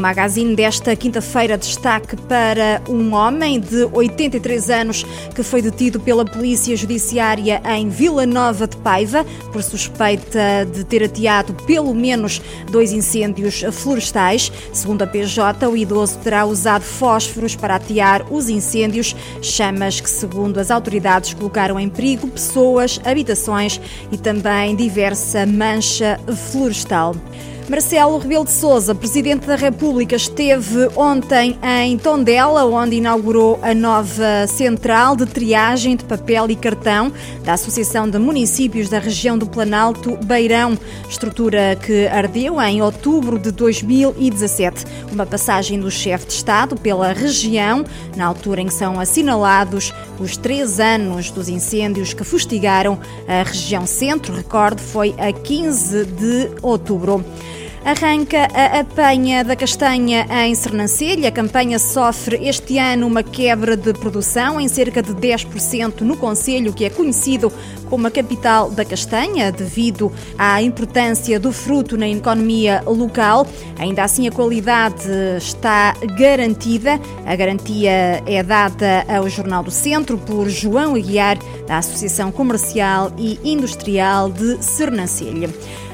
Magazine desta quinta-feira, destaque para um homem de 83 anos que foi detido pela Polícia Judiciária em Vila Nova de Paiva por suspeita de ter ateado pelo menos dois incêndios florestais. Segundo a PJ, o idoso terá usado fósforos para atear os incêndios, chamas que, segundo as autoridades, colocaram em perigo pessoas, habitações e também diversa mancha florestal. Marcelo Rebelo de Sousa, Presidente da República, esteve ontem em Tondela, onde inaugurou a nova central de triagem de papel e cartão da Associação de Municípios da região do Planalto Beirão, estrutura que ardeu em outubro de 2017. Uma passagem do chefe de Estado pela região, na altura em que são assinalados os três anos dos incêndios que fustigaram a região centro, recorde, foi a 15 de outubro. Arranca a apanha da castanha em Sernancelha. A campanha sofre este ano uma quebra de produção em cerca de 10% no Conselho, que é conhecido como a capital da castanha, devido à importância do fruto na economia local. Ainda assim, a qualidade está garantida. A garantia é dada ao Jornal do Centro por João Aguiar, da Associação Comercial e Industrial de Sernancelha.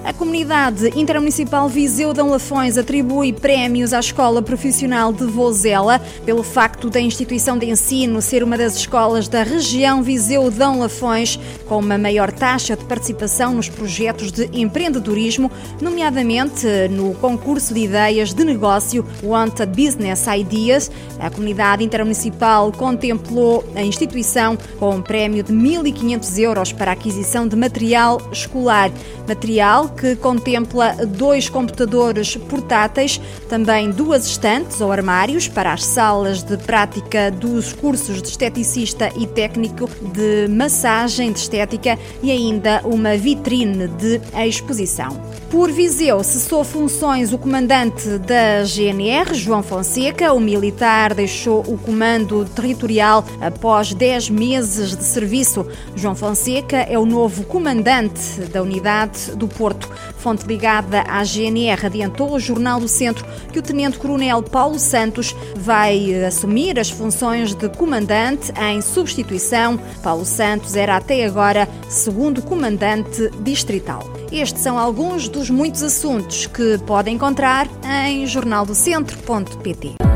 A comunidade intermunicipal Viseu Dão Lafões atribui prémios à Escola Profissional de Vozela pelo facto da instituição de ensino ser uma das escolas da região Viseu Dão Lafões com uma maior taxa de participação nos projetos de empreendedorismo, nomeadamente no concurso de ideias de negócio Wanted Business Ideas. A comunidade intermunicipal contemplou a instituição com um prémio de 1.500 euros para a aquisição de material escolar. Material que contempla dois computadores portáteis, também duas estantes ou armários para as salas de prática dos cursos de esteticista e técnico de massagem de estética e ainda uma vitrine de exposição. Por Viseu cessou funções o comandante da GNR, João Fonseca. O militar deixou o comando territorial após 10 meses de serviço. João Fonseca é o novo comandante da unidade do Fonte ligada à GNR adiantou ao Jornal do Centro que o tenente-coronel Paulo Santos vai assumir as funções de comandante em substituição. Paulo Santos era até agora segundo comandante distrital. Estes são alguns dos muitos assuntos que pode encontrar em jornaldocentro.pt.